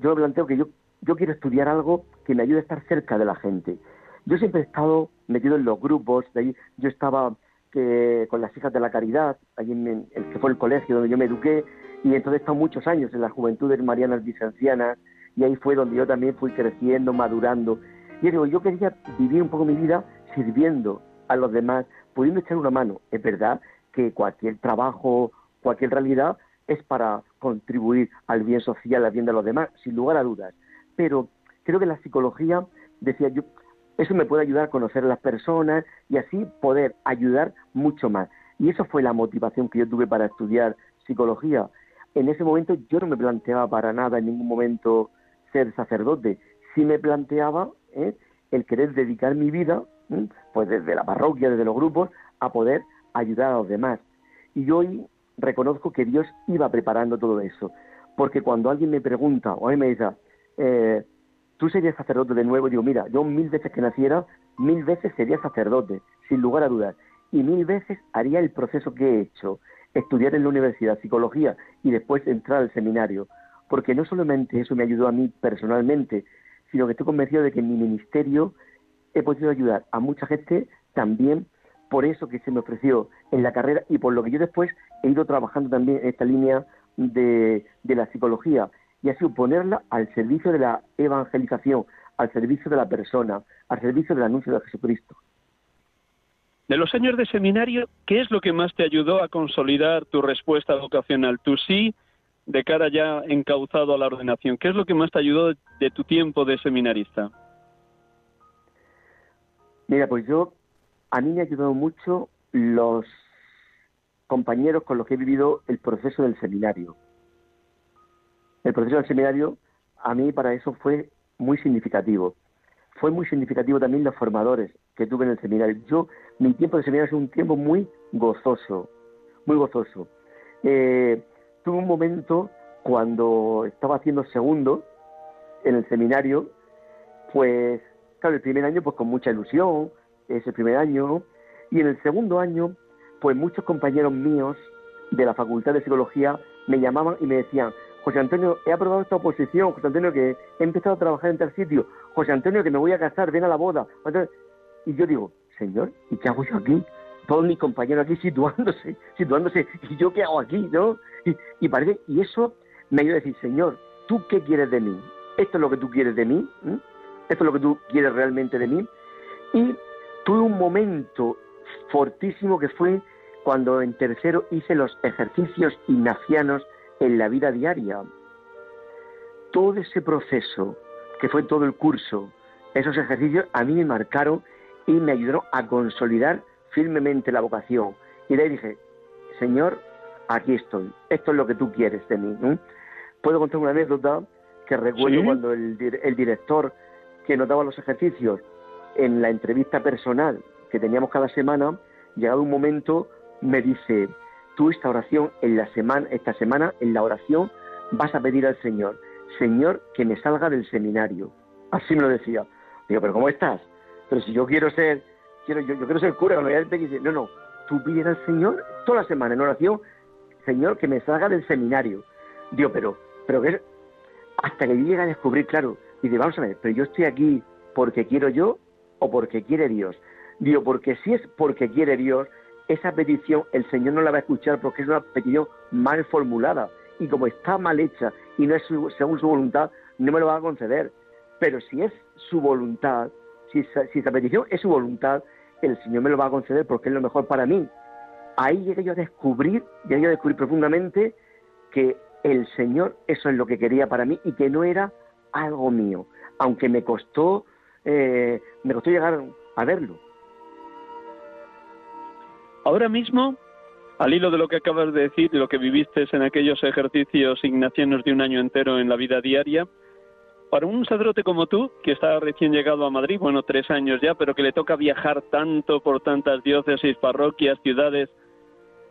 yo me planteo que yo, yo quiero estudiar algo que me ayude a estar cerca de la gente. Yo siempre he estado metido en los grupos, de ahí yo estaba con las hijas de la caridad, allí en el que fue el colegio donde yo me eduqué, y entonces he estado muchos años en la juventud de Marianas Vicencianas y ahí fue donde yo también fui creciendo, madurando. Y yo digo, yo quería vivir un poco mi vida sirviendo a los demás, pudiendo echar una mano. Es verdad que cualquier trabajo, cualquier realidad es para contribuir al bien social, al bien de los demás, sin lugar a dudas. Pero creo que la psicología, decía yo, eso me puede ayudar a conocer a las personas y así poder ayudar mucho más. Y eso fue la motivación que yo tuve para estudiar psicología en ese momento yo no me planteaba para nada en ningún momento ser sacerdote. Sí me planteaba ¿eh? el querer dedicar mi vida, pues desde la parroquia, desde los grupos, a poder ayudar a los demás. Y hoy reconozco que Dios iba preparando todo eso. Porque cuando alguien me pregunta o a mí me dice, eh, ¿tú serías sacerdote de nuevo? Digo, mira, yo mil veces que naciera, mil veces sería sacerdote, sin lugar a dudas. Y mil veces haría el proceso que he hecho estudiar en la universidad psicología y después entrar al seminario, porque no solamente eso me ayudó a mí personalmente, sino que estoy convencido de que mi ministerio he podido ayudar a mucha gente también por eso que se me ofreció en la carrera y por lo que yo después he ido trabajando también en esta línea de, de la psicología y así ponerla al servicio de la evangelización, al servicio de la persona, al servicio del anuncio de Jesucristo. De los años de seminario, ¿qué es lo que más te ayudó a consolidar tu respuesta vocacional? Tu sí de cara ya encauzado a la ordenación. ¿Qué es lo que más te ayudó de tu tiempo de seminarista? Mira, pues yo, a mí me ha ayudado mucho los compañeros con los que he vivido el proceso del seminario. El proceso del seminario, a mí para eso fue muy significativo. Fue muy significativo también los formadores que tuve en el seminario. Yo mi tiempo de seminario es un tiempo muy gozoso, muy gozoso. Eh, tuve un momento cuando estaba haciendo segundo en el seminario, pues, claro, el primer año pues con mucha ilusión, ese primer año, y en el segundo año, pues muchos compañeros míos de la Facultad de Psicología me llamaban y me decían, José Antonio, he aprobado esta oposición, José Antonio, que he empezado a trabajar en tal sitio, José Antonio, que me voy a casar, ven a la boda. Y yo digo, Señor, ¿y qué hago yo aquí? Todos mis compañeros aquí situándose, situándose, ¿y yo qué hago aquí? ¿No? Y, parece, y eso me ayuda a decir, Señor, ¿tú qué quieres de mí? ¿Esto es lo que tú quieres de mí? ¿Esto es lo que tú quieres realmente de mí? Y tuve un momento fortísimo que fue cuando en tercero hice los ejercicios ignacianos en la vida diaria. Todo ese proceso, que fue todo el curso, esos ejercicios a mí me marcaron y me ayudó a consolidar firmemente la vocación. Y de ahí dije, Señor, aquí estoy, esto es lo que tú quieres de mí. Puedo contar una anécdota que recuerdo cuando el, el director que notaba los ejercicios en la entrevista personal que teníamos cada semana, llegado un momento, me dice, tú esta oración en la semana, esta semana en la oración vas a pedir al Señor, Señor, que me salga del seminario. Así me lo decía. Digo, pero ¿cómo estás? Pero si yo quiero ser, quiero, yo, quiero ser cura, dice, no, no, tú pides al Señor toda la semana en oración, Señor, que me salga del seminario. Digo, pero, pero que hasta que llega a descubrir, claro, y dice, vamos a ver, pero yo estoy aquí porque quiero yo o porque quiere Dios. Digo, porque si es porque quiere Dios, esa petición el Señor no la va a escuchar porque es una petición mal formulada. Y como está mal hecha y no es según su voluntad, no me lo va a conceder. Pero si es su voluntad, si esa, petición es su voluntad, el Señor me lo va a conceder porque es lo mejor para mí. Ahí llegué yo a descubrir, llegué yo a descubrir profundamente que el Señor eso es lo que quería para mí y que no era algo mío, aunque me costó, eh, me costó llegar a verlo. Ahora mismo, al hilo de lo que acabas de decir lo que viviste en aquellos ejercicios ignacianos de un año entero en la vida diaria, para un sacerdote como tú, que está recién llegado a Madrid, bueno, tres años ya, pero que le toca viajar tanto por tantas diócesis, parroquias, ciudades,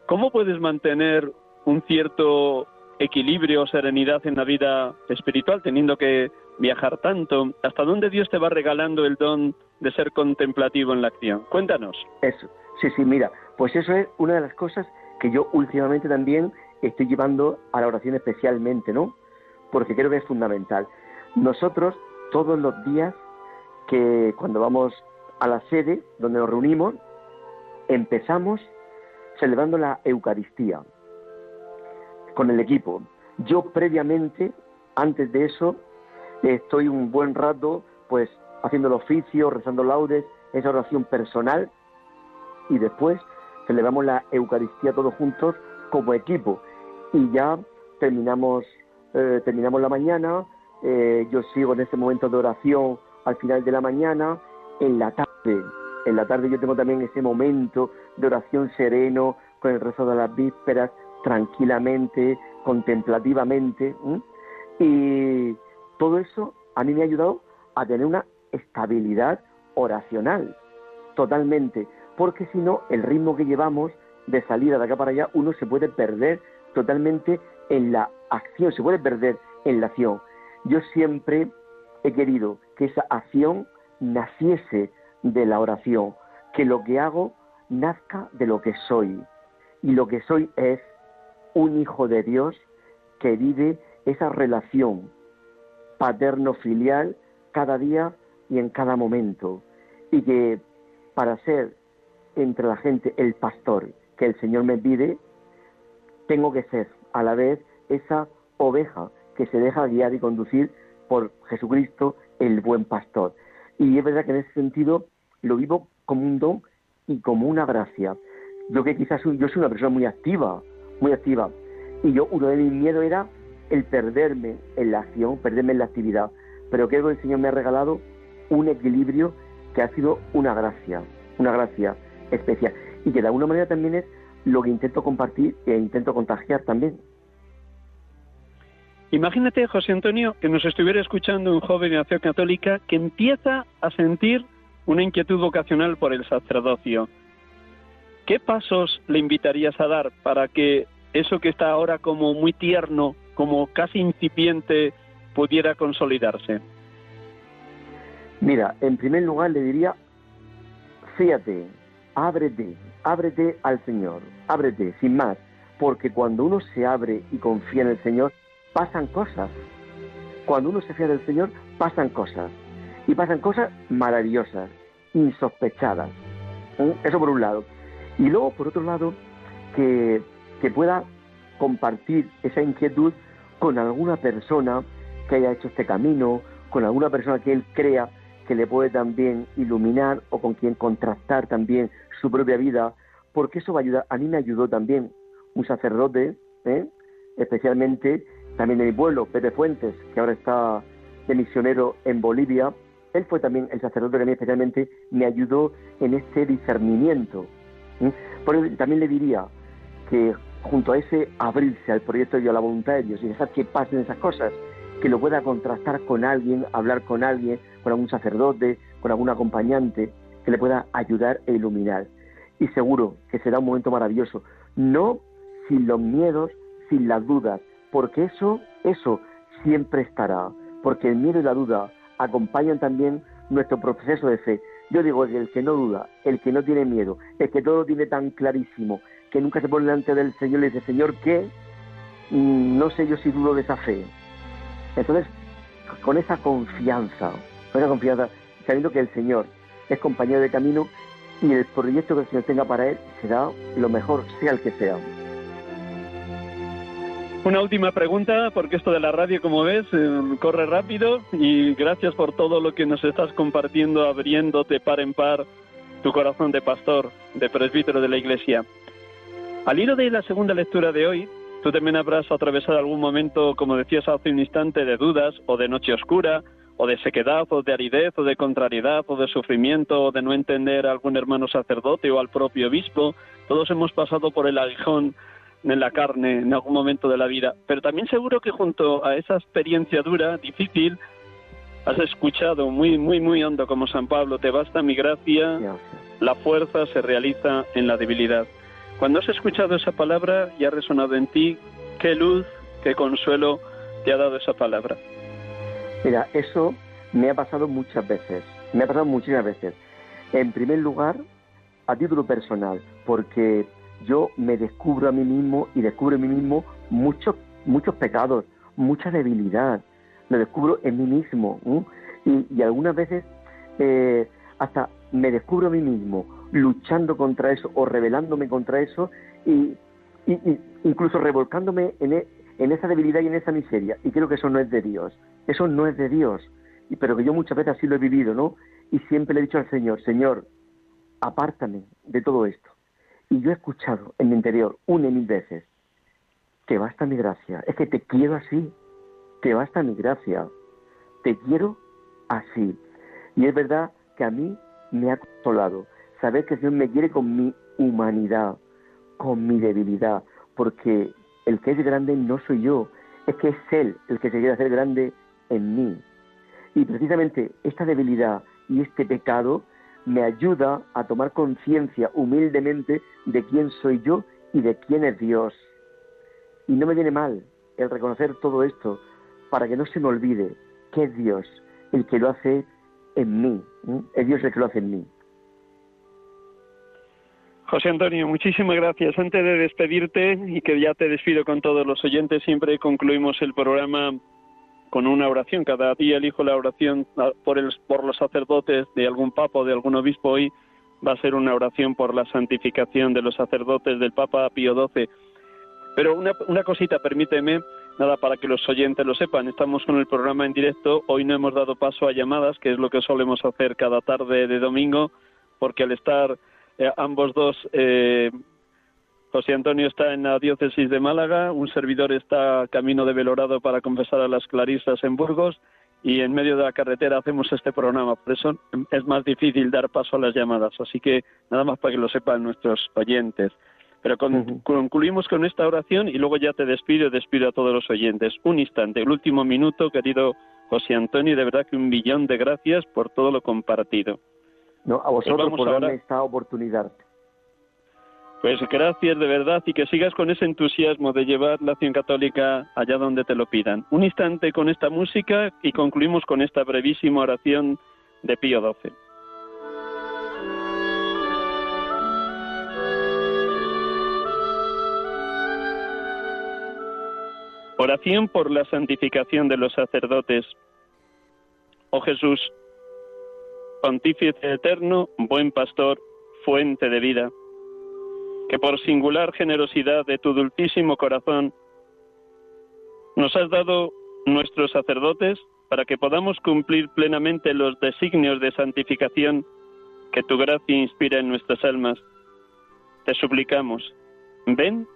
¿cómo puedes mantener un cierto equilibrio, serenidad en la vida espiritual, teniendo que viajar tanto? ¿Hasta dónde Dios te va regalando el don de ser contemplativo en la acción? Cuéntanos. Eso, sí, sí, mira, pues eso es una de las cosas que yo últimamente también estoy llevando a la oración especialmente, ¿no? Porque creo que es fundamental. Nosotros todos los días que cuando vamos a la sede donde nos reunimos, empezamos celebrando la Eucaristía con el equipo. Yo previamente, antes de eso, estoy un buen rato pues haciendo el oficio, rezando laudes, esa oración personal y después celebramos la Eucaristía todos juntos como equipo y ya terminamos eh, terminamos la mañana, eh, yo sigo en ese momento de oración al final de la mañana, en la tarde, en la tarde yo tengo también ese momento de oración sereno con el rezo de las vísperas, tranquilamente, contemplativamente. Y todo eso a mí me ha ayudado a tener una estabilidad oracional, totalmente, porque si no, el ritmo que llevamos de salida de acá para allá, uno se puede perder totalmente en la acción, se puede perder en la acción. Yo siempre he querido que esa acción naciese de la oración, que lo que hago nazca de lo que soy. Y lo que soy es un hijo de Dios que vive esa relación paterno-filial cada día y en cada momento. Y que para ser entre la gente el pastor que el Señor me pide, tengo que ser a la vez esa oveja que se deja guiar y conducir por Jesucristo, el buen pastor. Y es verdad que en ese sentido lo vivo como un don y como una gracia. Yo que quizás yo soy una persona muy activa, muy activa. Y yo, uno de mis miedos era el perderme en la acción, perderme en la actividad. Pero creo que el Señor me ha regalado un equilibrio que ha sido una gracia, una gracia especial. Y que de alguna manera también es lo que intento compartir e intento contagiar también. Imagínate, José Antonio, que nos estuviera escuchando un joven de acción católica que empieza a sentir una inquietud vocacional por el sacerdocio. ¿Qué pasos le invitarías a dar para que eso que está ahora como muy tierno, como casi incipiente, pudiera consolidarse? Mira, en primer lugar le diría, fíjate, ábrete, ábrete al Señor, ábrete, sin más, porque cuando uno se abre y confía en el Señor, pasan cosas. Cuando uno se fía del Señor, pasan cosas. Y pasan cosas maravillosas, insospechadas. ¿eh? Eso por un lado. Y luego, por otro lado, que, que pueda compartir esa inquietud con alguna persona que haya hecho este camino, con alguna persona que él crea que le puede también iluminar o con quien contrastar también su propia vida, porque eso va a ayudar. A mí me ayudó también un sacerdote, ¿eh? especialmente también de mi pueblo, Pepe Fuentes, que ahora está de misionero en Bolivia. Él fue también el sacerdote que a mí especialmente me ayudó en ese discernimiento. Por eso también le diría que junto a ese abrirse al proyecto y a la voluntad de Dios y dejar que pasen esas cosas, que lo pueda contrastar con alguien, hablar con alguien, con algún sacerdote, con algún acompañante, que le pueda ayudar e iluminar. Y seguro que será un momento maravilloso, no sin los miedos, sin las dudas, porque eso, eso siempre estará, porque el miedo y la duda acompañan también nuestro proceso de fe. Yo digo que el que no duda, el que no tiene miedo, el que todo tiene tan clarísimo, que nunca se pone delante del Señor y dice, Señor, ¿qué? Mm, no sé yo si dudo de esa fe. Entonces, con esa confianza, con esa confianza, sabiendo que el Señor es compañero de camino y el proyecto que el Señor tenga para él será lo mejor, sea el que sea. Una última pregunta, porque esto de la radio, como ves, eh, corre rápido y gracias por todo lo que nos estás compartiendo, abriéndote par en par tu corazón de pastor, de presbítero de la Iglesia. Al hilo de la segunda lectura de hoy, tú también habrás atravesado algún momento, como decías hace un instante, de dudas o de noche oscura, o de sequedad, o de aridez, o de contrariedad, o de sufrimiento, o de no entender a algún hermano sacerdote o al propio obispo. Todos hemos pasado por el aguijón en la carne en algún momento de la vida, pero también seguro que junto a esa experiencia dura, difícil, has escuchado muy, muy, muy hondo como San Pablo, te basta mi gracia, la fuerza se realiza en la debilidad. Cuando has escuchado esa palabra y ha resonado en ti, qué luz, qué consuelo te ha dado esa palabra. Mira, eso me ha pasado muchas veces, me ha pasado muchísimas veces. En primer lugar, a título personal, porque yo me descubro a mí mismo y descubro en mí mismo muchos, muchos pecados, mucha debilidad. Lo descubro en mí mismo. Y, algunas veces eh, hasta me descubro a mí mismo luchando contra eso o rebelándome contra eso y, incluso revolcándome en, e, en, esa debilidad y en esa miseria. Y creo que eso no es de Dios. Eso no es de Dios. Y, pero que yo muchas veces así lo he vivido, ¿no? Y siempre le he dicho al Señor, Señor, apártame de todo esto. Y yo he escuchado en mi interior una y mil veces, que basta mi gracia, es que te quiero así, que basta mi gracia, te quiero así. Y es verdad que a mí me ha consolado saber que Dios me quiere con mi humanidad, con mi debilidad, porque el que es grande no soy yo, es que es Él el que se quiere hacer grande en mí. Y precisamente esta debilidad y este pecado me ayuda a tomar conciencia humildemente de quién soy yo y de quién es Dios. Y no me viene mal el reconocer todo esto para que no se me olvide que es Dios el que lo hace en mí, es Dios el que lo hace en mí. José Antonio, muchísimas gracias. Antes de despedirte y que ya te despido con todos los oyentes, siempre concluimos el programa con una oración. Cada día elijo la oración ah, por, el, por los sacerdotes de algún papa o de algún obispo. Hoy va a ser una oración por la santificación de los sacerdotes del Papa Pío XII. Pero una, una cosita, permíteme, nada para que los oyentes lo sepan. Estamos con el programa en directo. Hoy no hemos dado paso a llamadas, que es lo que solemos hacer cada tarde de domingo, porque al estar eh, ambos dos, eh, José Antonio está en la diócesis de Málaga, un servidor está camino de Belorado para confesar a las clarisas en Burgos y en medio de la carretera hacemos este programa. Por eso es más difícil dar paso a las llamadas. Así que nada más para que lo sepan nuestros oyentes. Pero concluimos con esta oración y luego ya te despido y despido a todos los oyentes. Un instante, el último minuto, querido José Antonio, de verdad que un millón de gracias por todo lo compartido. No, a vosotros por darme esta oportunidad. Pues gracias de verdad y que sigas con ese entusiasmo de llevar la acción católica allá donde te lo pidan. Un instante con esta música y concluimos con esta brevísima oración de Pío XII. Oración por la santificación de los sacerdotes. Oh Jesús, Pontífice eterno, buen pastor, fuente de vida, que por singular generosidad de tu dulcísimo corazón nos has dado nuestros sacerdotes para que podamos cumplir plenamente los designios de santificación que tu gracia inspira en nuestras almas. Te suplicamos, ven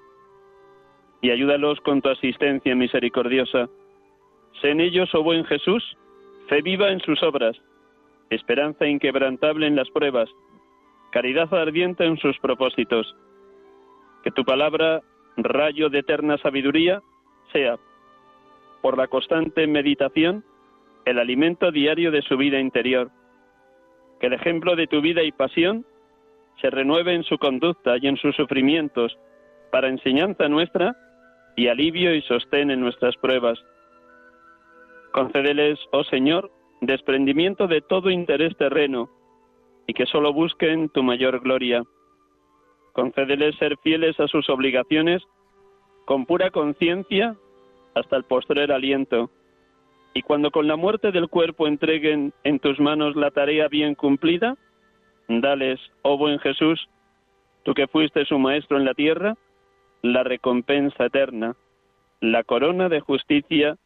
y ayúdalos con tu asistencia misericordiosa. Sé en ellos, oh buen Jesús, fe viva en sus obras esperanza inquebrantable en las pruebas, caridad ardiente en sus propósitos. Que tu palabra, rayo de eterna sabiduría, sea, por la constante meditación, el alimento diario de su vida interior. Que el ejemplo de tu vida y pasión se renueve en su conducta y en sus sufrimientos, para enseñanza nuestra y alivio y sostén en nuestras pruebas. Concédeles, oh Señor, desprendimiento de todo interés terreno y que solo busquen tu mayor gloria. Concédeles ser fieles a sus obligaciones con pura conciencia hasta el postrer aliento. Y cuando con la muerte del cuerpo entreguen en tus manos la tarea bien cumplida, dales, oh buen Jesús, tú que fuiste su maestro en la tierra, la recompensa eterna, la corona de justicia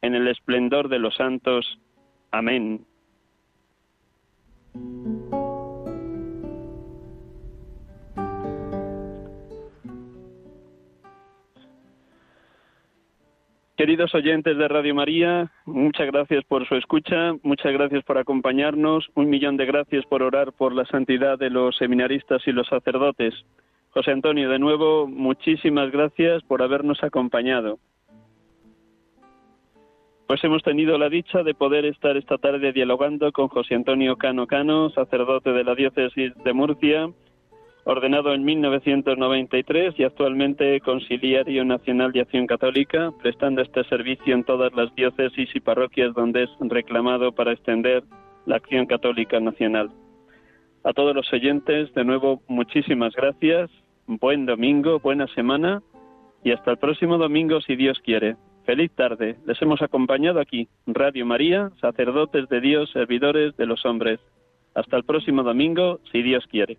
en el esplendor de los santos. Amén. Queridos oyentes de Radio María, muchas gracias por su escucha, muchas gracias por acompañarnos, un millón de gracias por orar por la santidad de los seminaristas y los sacerdotes. José Antonio, de nuevo, muchísimas gracias por habernos acompañado. Pues hemos tenido la dicha de poder estar esta tarde dialogando con José Antonio Cano Cano, sacerdote de la diócesis de Murcia, ordenado en 1993 y actualmente conciliario nacional de acción católica, prestando este servicio en todas las diócesis y parroquias donde es reclamado para extender la acción católica nacional. A todos los oyentes, de nuevo, muchísimas gracias, buen domingo, buena semana y hasta el próximo domingo si Dios quiere. Feliz tarde. Les hemos acompañado aquí, Radio María, sacerdotes de Dios, servidores de los hombres. Hasta el próximo domingo, si Dios quiere.